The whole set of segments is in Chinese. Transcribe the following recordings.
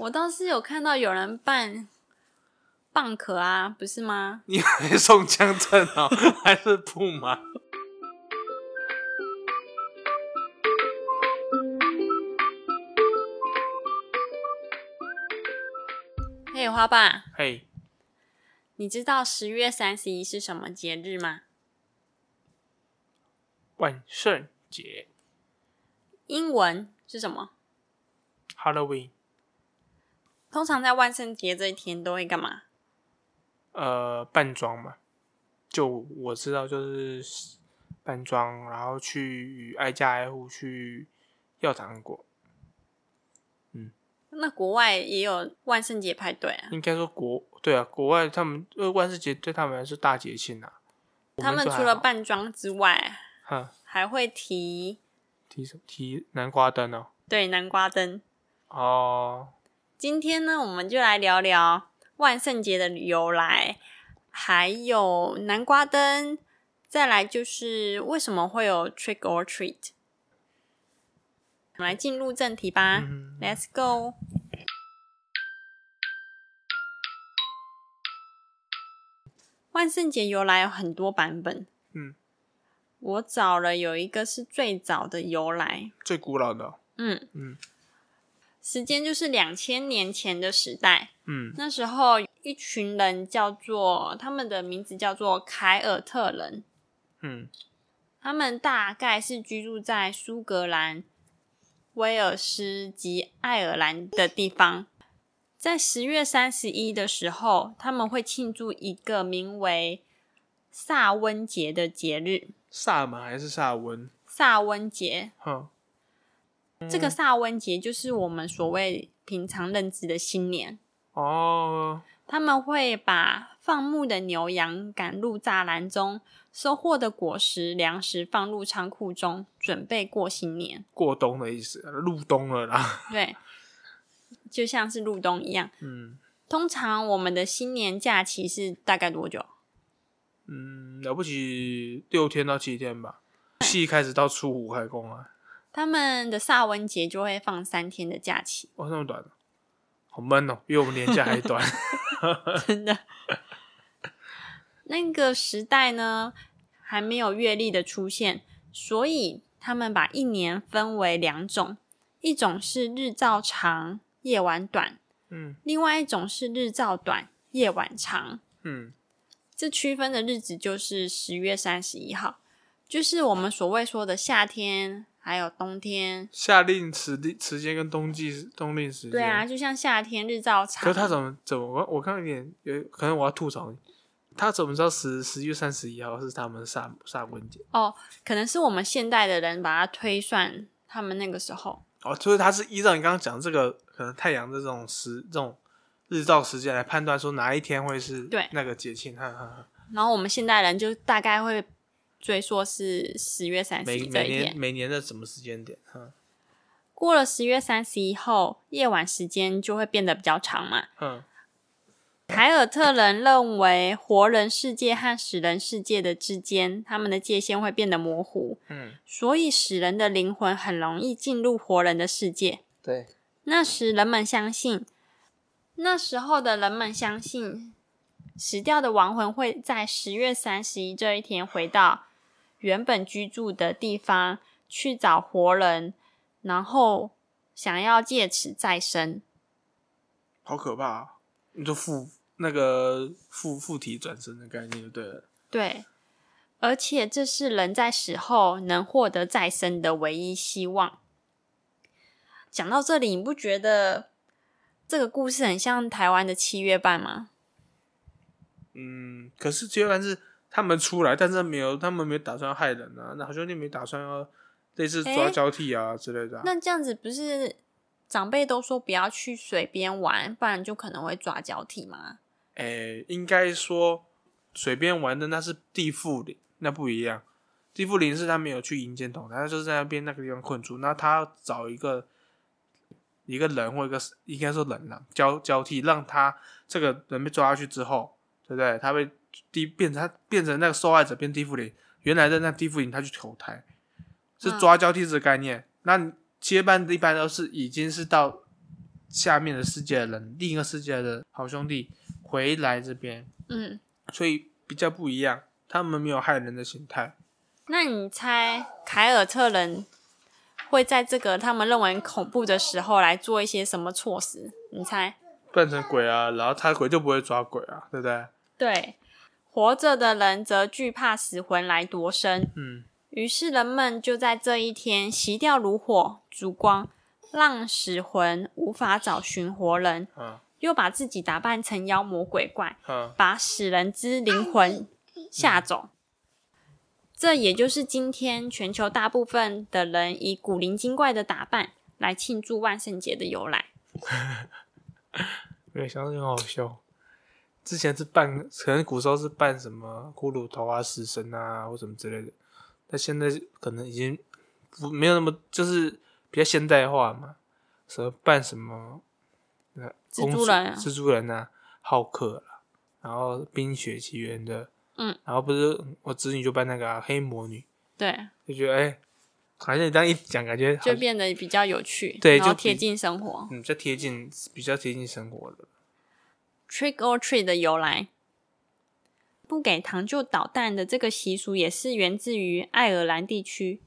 我倒是有看到有人扮蚌壳啊，不是吗？你以为宋江镇哦，还是布马？嘿，花爸，嘿，你知道十月三十一是什么节日吗？万圣节英文是什么？（Halloween）。通常在万圣节这一天都会干嘛？呃，扮装嘛，就我知道就是扮装，然后去挨家挨户去要糖果。嗯那国外也有万圣节派对啊，应该说国对啊，国外他们呃万圣节对他们来说是大节庆啊。他们除了扮装之外，哈还会提提什么提南瓜灯哦对南瓜灯。哦，今天呢，我们就来聊聊万圣节的由来，还有南瓜灯，再来就是为什么会有 trick or treat。我们来进入正题吧、嗯。L e t s go。万圣节由来有很多版本，嗯，我找了有一个是最早的由来，最古老的哦、嗯。嗯时间就是两千年前的时代，嗯那时候一群人叫做他们的名字叫做凯尔特人，嗯他们大概是居住在苏格兰、威尔斯及爱尔兰的地方。在十月三十一的时候，他们会庆祝一个名为萨温节的节日。萨满还是萨温？萨温节，哼，这个萨温节就是我们所谓平常认知的新年。哦，他们会把放牧的牛羊赶入栅栏中，收获的果实、粮食放入仓库中，准备过新年。过冬的意思，入冬了啦。对，就像是入冬一样。嗯通常我们的新年假期是大概多久？嗯，了不起六天到七天吧。戏开始到初五开工啊，他们的萨温节就会放三天的假期，哇，那么短，好闷哦，比我们年假还短。真的。那个时代呢，还没有月历的出现，所以他们把一年分为两种，一种是日照长、夜晚短，嗯另外一种是日照短、夜晚长。嗯这区分的日子就是十月三十一号，就是我们所谓说的夏天，还有冬天。夏令时令时间跟冬季冬令时间。对啊，。就像夏天日照长，可是他怎么怎么我我看有点有可能我要吐槽你，他怎么知道十十月三十一号是他们萨萨温节？哦，可能是我们现代的人把它推算他们那个时候。哦，就是他是依照你刚刚讲这个可能太阳的这种时这种日照时间来判断说哪一天会是对那个节庆，哈哈哈。然后我们现代人就大概会追溯是十月三十每一这每年一天。每年的什么时间点？嗯，过了十月三十一后，夜晚时间就会变得比较长嘛。嗯凯尔特人认为，活人世界和死人世界的之间，他们的界限会变得模糊，嗯，所以死人的灵魂很容易进入活人的世界。对，那时人们相信，那时候的人们相信，死掉的亡魂会在十月三十一这一天回到原本居住的地方去找活人，然后想要借此再生。好可怕、啊！你就附那个附附体转身的概念就对了。对，而且这是人在死后能获得再生的唯一希望。讲到这里，你不觉得这个故事很像台湾的七月半吗？嗯，可是七月半是他们出来，但是没有，他们没有打算要害人啊，那好兄弟没打算要类似抓交替啊、之类的啊、那这样子不是长辈都说不要去水边玩，不然就可能会抓交替吗？诶、应该说水边玩的那是地缚灵，那不一样。地缚灵是他没有去迎接同台，他就是在那边那个地方困住，那他要找一个一个人或一个应该说人啦，交交替，让他这个人被抓下去之后，对不对？他被地变成他变成那个受害者变地缚灵，原来的那地缚灵他去投胎，是嗯抓交替这个概念。那接班一般都是已经是到下面的世界的人，另一个世界的好兄弟回来这边，嗯，所以比较不一样。他们没有害人的形态，那你猜凯尔特人会在这个他们认为恐怖的时候来做一些什么措施？你猜？扮成鬼啊，然后他鬼就不会抓鬼啊，对不对？对，活着的人则惧怕死魂来夺身，嗯于是人们就在这一天熄掉炉火、烛光，让死魂无法找寻活人，嗯又把自己打扮成妖魔鬼怪，嗯把死人之灵魂吓走。这也就是今天全球大部分的人以古灵精怪的打扮来庆祝万圣节的由来。没有想到很好笑。之前是扮，可能古时候是扮什么骷髅头啊、死神啊或什么之类的，但现在可能已经不没有那么，就是比较现代化嘛。什么扮什么，呃，蜘蛛人啊蜘蛛人啊，浩克啦，然后冰雪奇缘的，嗯，然后不是我侄女就扮那个啊、黑魔女，对，就觉得哎、好像你这样一讲，感觉就变得比较有趣，对就贴近生活。嗯比较贴近，比较贴近生活的。Trick or treat 的由来，不给糖就捣蛋的这个习俗也是源自于爱尔兰地区。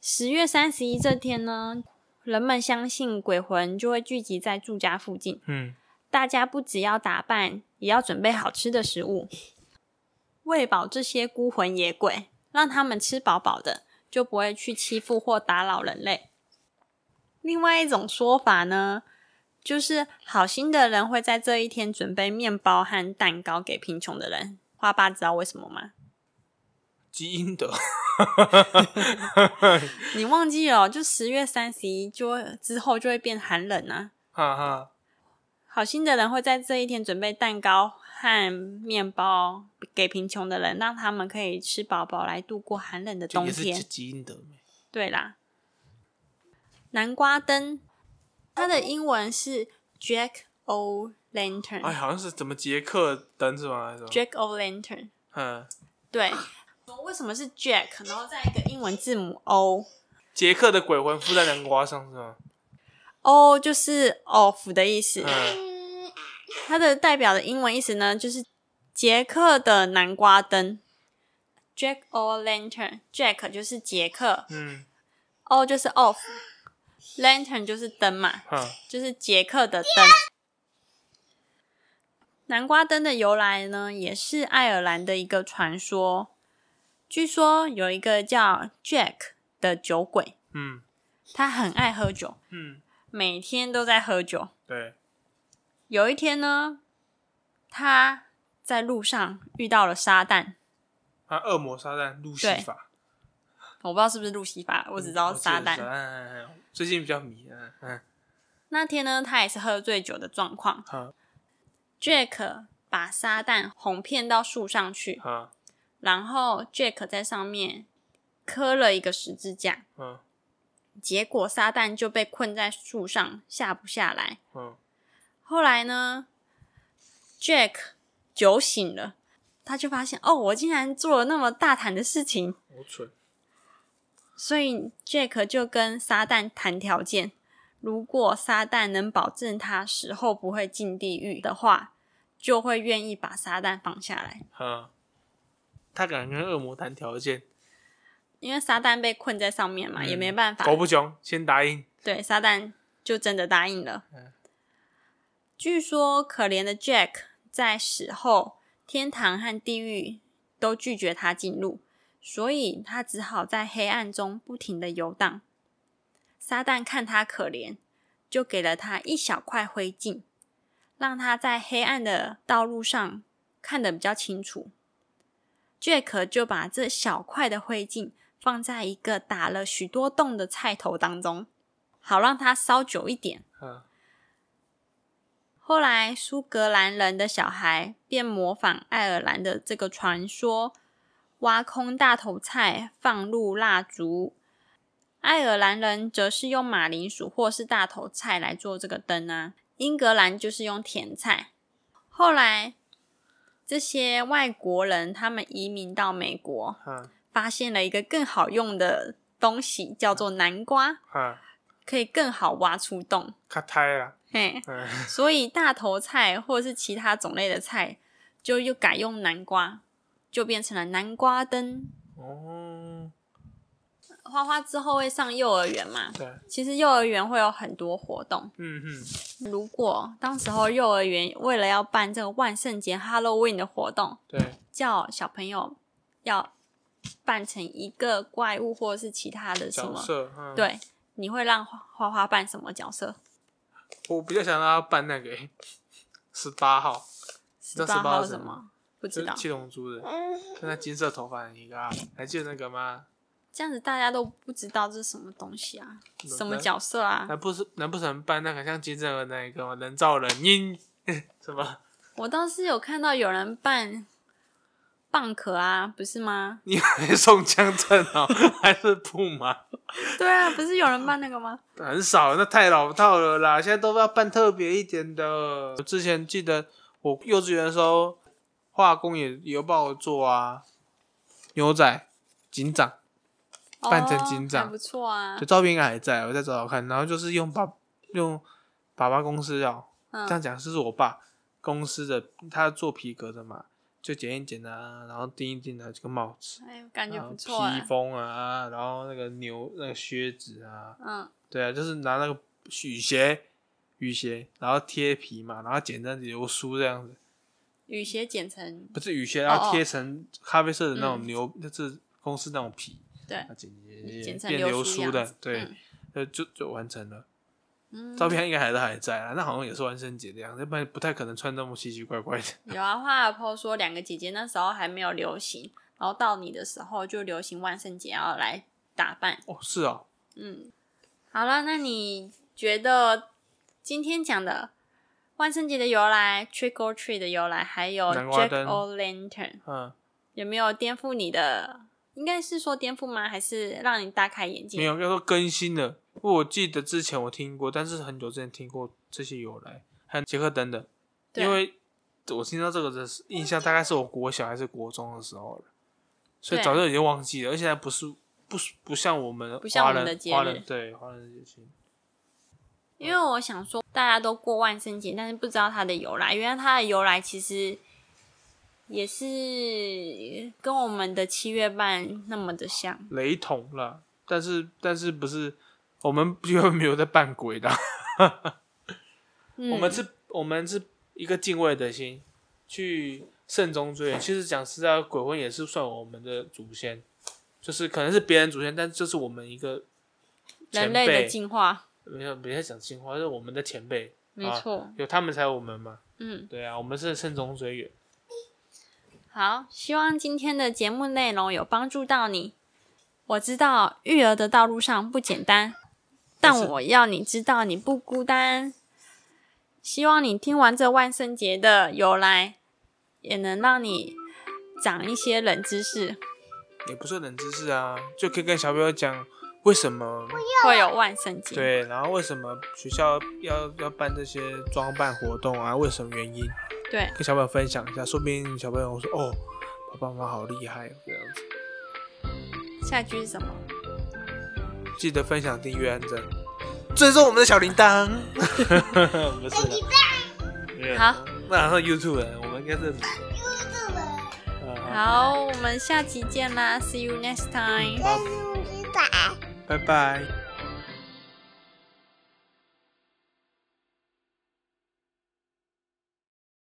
十月三十一这天呢，人们相信鬼魂就会聚集在住家附近，嗯大家不只要打扮，也要准备好吃的食物，喂饱这些孤魂野鬼，让他们吃饱饱的，就不会去欺负或打扰人类。另外一种说法呢，就是好心的人会在这一天准备面包和蛋糕给贫穷的人。花爸知道为什么吗？基因的，你忘记了哦？就十月三十一就之后就会变寒冷啊。哈哈，好心的人会在这一天准备蛋糕和面包给贫穷的人，让他们可以吃饱饱来度过寒冷的冬天。基因的。对啦，南瓜灯，它的英文是 Jack O' Lantern。哎，好像是怎么杰克灯是吗？还是什么 Jack O' Lantern，嗯，对。为什么是 Jack，然后再一个英文字母 O。杰克的鬼魂附在南瓜上是吗？O？就是 off 的意思。嗯它的代表的英文意思呢，就是杰克的南瓜灯。Jack O' Lantern，Jack 就是杰克嗯，O 就是 off，Lantern 就是灯嘛，哈就是杰克的灯。南瓜灯的由来呢，也是爱尔兰的一个传说。据说有一个叫 Jack 的酒鬼，嗯他很爱喝酒，嗯，每天都在喝酒。对，有一天呢，他在路上遇到了撒旦，啊，恶魔撒旦路西法，我不知道是不是路西法，我只知道撒旦。嗯，最近比较迷，啊嗯，那天呢，他也是喝醉酒的状况。好 Jack 把撒旦哄骗到树上去，好，然后 Jack 在上面刻了一个十字架，嗯结果撒旦就被困在树上下不下来。嗯后来呢，Jack 酒醒了，他就发现哦，我竟然做了那么大胆的事情，好蠢，所以 Jack 就跟撒旦谈条件，如果撒旦能保证他死后不会进地狱的话，就会愿意把撒旦放下来。哈，他敢跟恶魔谈条件，因为撒旦被困在上面嘛，嗯也没办法。狗不穷，先答应，对，撒旦就真的答应了。嗯据说可怜的 Jack 在死后，天堂和地狱都拒绝他进入，所以他只好在黑暗中不停的游荡。撒旦看他可怜，就给了他一小块灰烬，让他在黑暗的道路上看得比较清楚。Jack 就把这小块的灰烬放在一个打了许多洞的菜头当中，好让它烧久一点。哈，后来，苏格兰人的小孩便模仿爱尔兰的这个传说，挖空大头菜放入蜡烛。爱尔兰人则是用马铃薯或是大头菜来做这个灯啊，英格兰就是用甜菜。后来，这些外国人他们移民到美国，哈发现了一个更好用的东西，叫做南瓜。哈，可以更好挖出洞。卡胎啦，嘿，嗯，所以大头菜或者是其他种类的菜，就又改用南瓜，就变成了南瓜灯。哦，花花之后会上幼儿园嘛？对，其实幼儿园会有很多活动。嗯哼，如果当时候幼儿园为了要办这个万圣节 Halloween 的活动，对，叫小朋友要扮成一个怪物或者是其他的什么，角色，嗯，，对，你会让花花花扮什么角色？我比较想让他扮那个 十八号，知道18十八号什么？不知道。七龙珠的，跟那金色头发的一个啊，还记得那个吗？这样子大家都不知道这是什么东西啊，什么角色啊？难不是难不成扮那个像金正恩那一个吗？人造人音 什么？我倒是有看到有人扮蚌壳啊，不是吗？你以为宋江镇哦，还是布吗？对啊，不是有人扮那个吗？很少，那太老套了啦！现在都要扮特别一点的。我之前记得我幼稚园的时候，化工也也有帮我做啊，牛仔警长，扮成警长哦不错啊就。照片应该还在，我再找找看。然后就是用爸用爸爸公司哦，这样嗯，讲是我爸公司的，他做皮革的嘛，就剪一剪啊，然后钉一钉的，这个帽子，哎，感觉不错啊披。风啊，然后那个牛那个靴子啊，嗯，对啊，就是拿那个雨鞋，雨鞋，然后贴皮嘛，然后剪成流苏这样子，雨鞋剪成不是雨鞋，哦然后哦贴成咖啡色的那种嗯。牛，就是公司那种皮，对剪剪剪成变流苏的对就就完成了。嗯，照片应该还是还在啊，那好像也是万圣节的样子，要不然不太可能穿那么奇奇怪怪的。有啊，花儿 po 说两个姐姐那时候还没有流行，然后到你的时候就流行万圣节要来打扮。哦，是哦，嗯，好了，那你觉得今天讲的万圣节的由来、Trick or Treat 的由来，还有 Jack 灯 o' Lantern 嗯，有没有颠覆你的？应该是说颠覆吗？还是让你大开眼界？没有，要说更新了。因为我记得之前我听过，但是很久之前听过这些由来，还有杰克等等，对因为我听到这个的印象大概是我国小还是国中的时候了，所以早就已经忘记了，而且还不是不是不像我们不像华我们的节日人华人对华人的节庆，因为我想说，大家都过万圣节，但是不知道它的由来。原来它的由来其实也是跟我们的七月半那么的像。雷同了，但是但是不是我们 因为没有在扮鬼的，嗯、我们是，我们是一个敬畏的心去慎终追远。其实讲实在，鬼魂也是算我们的祖先，就是可能是别人祖先，但这是我们一个人类的。进化，没有，别再讲进化，是我们的前辈，啊没错。有他们才有我们嘛。嗯，对啊，我们是慎终追远。好，希望今天的节目内容有帮助到你。我知道育儿的道路上不简单，但我要你知道你不孤单。希望你听完这万圣节的由来，也能让你长一些冷知识。也不是冷知识啊，就可以跟小朋友讲为什么会有万圣节。对，然后为什么学校要要办这些装扮活动啊？为什么原因？对，跟小朋友分享一下，说不定小朋友说哦，爸爸妈妈好厉害哦，这样子。下一句是什么？记得分享、订阅、按赞，追踪我们的小铃铛。不是的，没有好，那然后 YouTube 了，我们应该是。呃好，我们下期见啦，See you next time。拜拜。